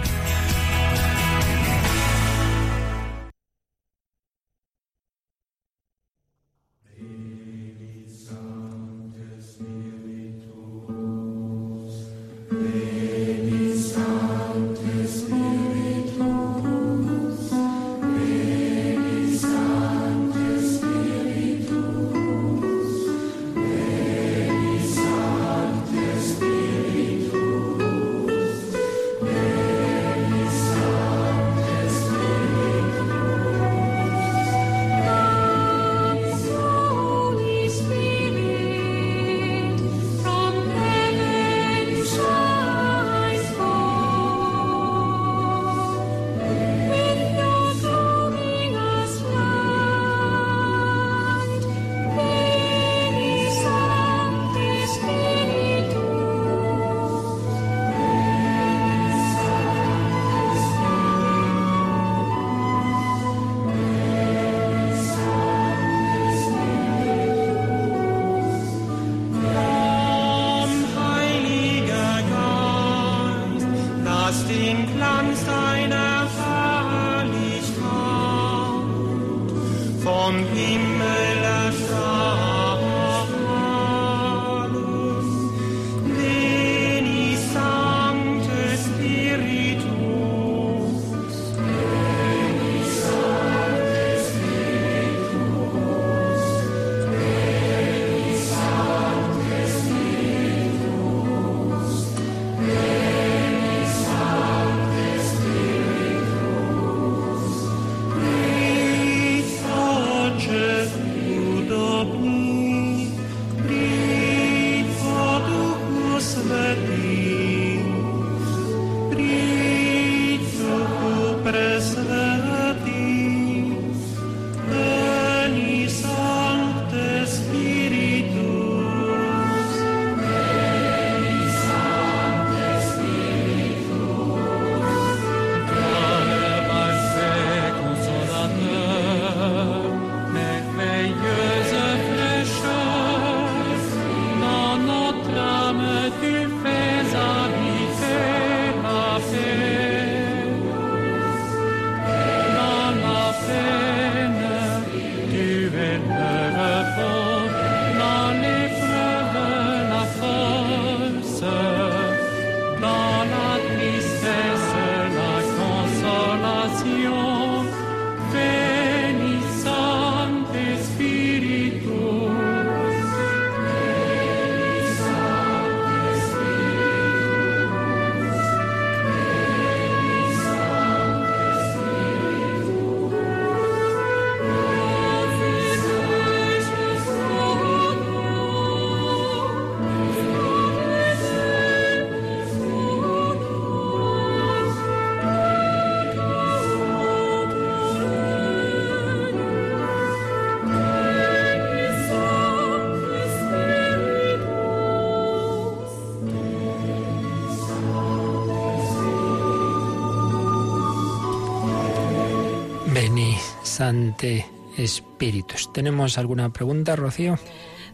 ante espíritus. ¿Tenemos alguna pregunta, Rocío?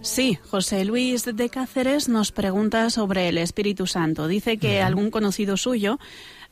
Sí, José Luis de Cáceres nos pregunta sobre el Espíritu Santo. Dice que algún conocido suyo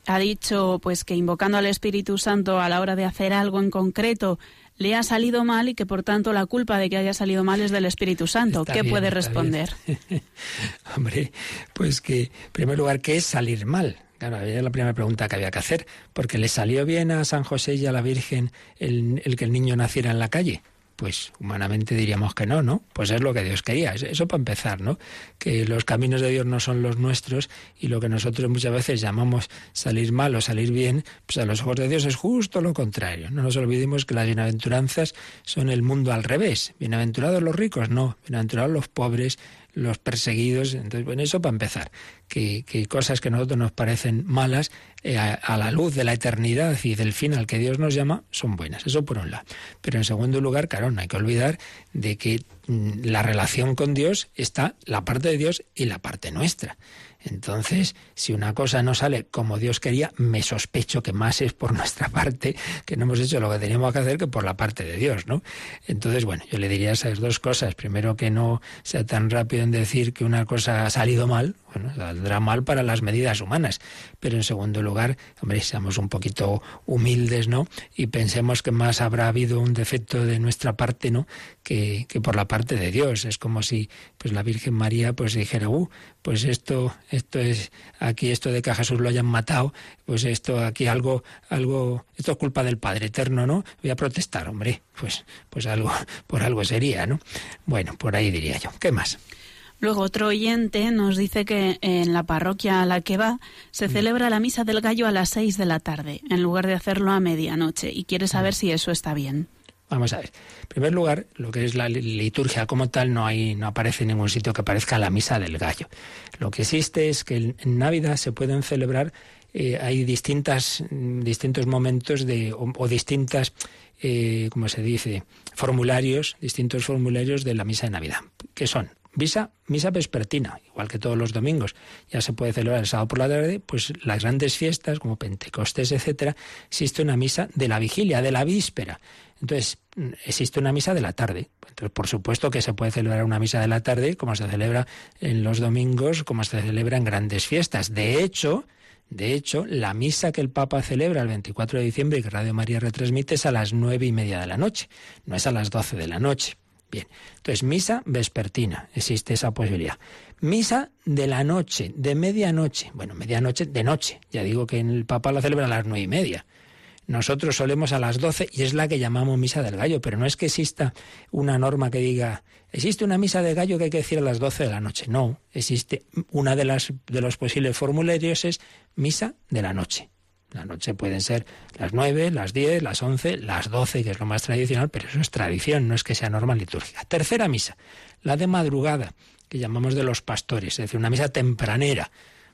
ha dicho pues que invocando al Espíritu Santo a la hora de hacer algo en concreto le ha salido mal y que por tanto la culpa de que haya salido mal es del Espíritu Santo. ¿Qué puede responder? Hombre, pues que, en primer lugar, ¿qué es salir mal? Claro, es la primera pregunta que había que hacer, porque le salió bien a San José y a la Virgen el que el niño naciera en la calle. Pues humanamente diríamos que no, ¿no? Pues es lo que Dios quería. Eso para empezar, ¿no? Que los caminos de Dios no son los nuestros y lo que nosotros muchas veces llamamos salir mal o salir bien, pues a los ojos de Dios es justo lo contrario. No nos olvidemos que las bienaventuranzas son el mundo al revés. Bienaventurados los ricos, no. Bienaventurados los pobres, los perseguidos. Entonces, bueno, eso para empezar, que, cosas que a nosotros nos parecen malas, eh, a, la luz de la eternidad y del fin al que Dios nos llama, son buenas. Eso por un lado. Pero en segundo lugar, claro, no hay que olvidar de que mm, la relación con Dios está la parte de Dios y la parte nuestra. Entonces, si una cosa no sale como Dios quería, me sospecho que más es por nuestra parte, que no hemos hecho lo que teníamos que hacer, que por la parte de Dios, ¿no? Entonces, bueno, yo le diría esas dos cosas. Primero, que no sea tan rápido en decir que una cosa ha salido mal, saldrá mal para las medidas humanas. Pero en segundo lugar, hombre, seamos un poquito humildes, ¿no? Y pensemos que más habrá habido un defecto de nuestra parte, ¿no? Que, que por la parte de Dios. Es como si pues la Virgen María pues dijera, uh, pues esto, esto es aquí esto de que a Jesús lo hayan matado, pues esto aquí algo, algo, esto es culpa del Padre Eterno, ¿no? Voy a protestar, hombre, pues, pues algo, por algo sería, ¿no? Bueno, por ahí diría yo. ¿Qué más? Luego otro oyente nos dice que en la parroquia a la que va se celebra la misa del gallo a las seis de la tarde, en lugar de hacerlo a medianoche, y quiere saber mm. si eso está bien. Vamos a ver. En primer lugar, lo que es la liturgia como tal, no hay, no aparece en ningún sitio que parezca la misa del gallo. Lo que existe es que en Navidad se pueden celebrar, eh, hay distintas, distintos momentos de, o, distintas, eh, como se dice, formularios, distintos formularios de la misa de Navidad, que son Misa, misa vespertina, igual que todos los domingos. Ya se puede celebrar el sábado por la tarde, pues las grandes fiestas como Pentecostés, etcétera, existe una misa de la vigilia, de la víspera. Entonces, existe una misa de la tarde. Entonces, por supuesto que se puede celebrar una misa de la tarde, como se celebra en los domingos, como se celebra en grandes fiestas. De hecho, de hecho, la misa que el Papa celebra el 24 de diciembre y que Radio María retransmite es a las nueve y media de la noche, no es a las doce de la noche. Bien, entonces misa vespertina, existe esa posibilidad. Misa de la noche, de medianoche, bueno, medianoche de noche, ya digo que el Papa la celebra a las nueve y media. Nosotros solemos a las doce y es la que llamamos misa del gallo, pero no es que exista una norma que diga, existe una misa del gallo que hay que decir a las doce de la noche. No, existe una de las de los posibles formularios es misa de la noche. La noche pueden ser las nueve, las diez, las once, las doce, que es lo más tradicional, pero eso es tradición, no es que sea norma litúrgica. Tercera misa, la de madrugada, que llamamos de los pastores, es decir, una misa tempranera.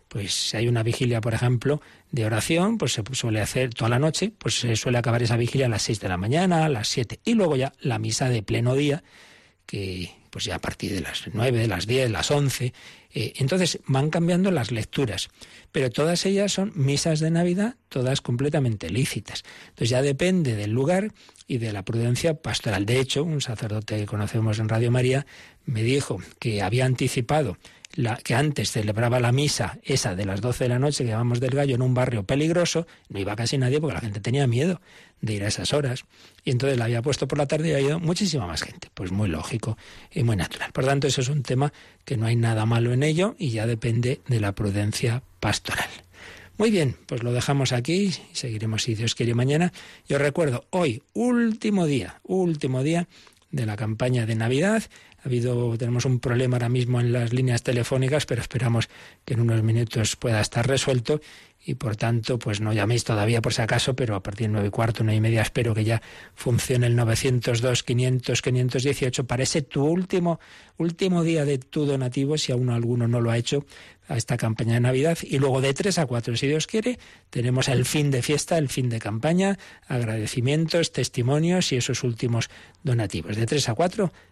Pues si hay una vigilia, por ejemplo, de oración, pues se suele hacer toda la noche, pues se suele acabar esa vigilia a las seis de la mañana, a las siete, y luego ya la misa de pleno día, que pues ya a partir de las nueve, las diez, las once. Eh, entonces van cambiando las lecturas, pero todas ellas son misas de Navidad, todas completamente lícitas. Entonces ya depende del lugar y de la prudencia pastoral. De hecho, un sacerdote que conocemos en Radio María me dijo que había anticipado la, que antes celebraba la misa, esa de las 12 de la noche que llamamos del gallo, en un barrio peligroso, no iba casi nadie porque la gente tenía miedo de ir a esas horas. Y entonces la había puesto por la tarde y ha ido muchísima más gente. Pues muy lógico y muy natural. Por tanto, eso es un tema que no hay nada malo en ello y ya depende de la prudencia pastoral. Muy bien, pues lo dejamos aquí y seguiremos si Dios quiere mañana. Yo recuerdo hoy, último día, último día de la campaña de Navidad. Ha habido, tenemos un problema ahora mismo en las líneas telefónicas, pero esperamos que en unos minutos pueda estar resuelto y por tanto, pues no llaméis todavía por si acaso, pero a partir de nueve y cuarto, nueve y media, espero que ya funcione el 902, 500, 518 para ese tu último, último día de tu donativo, si aún alguno no lo ha hecho, a esta campaña de Navidad. Y luego de tres a cuatro, si Dios quiere, tenemos el fin de fiesta, el fin de campaña, agradecimientos, testimonios y esos últimos donativos. De tres a cuatro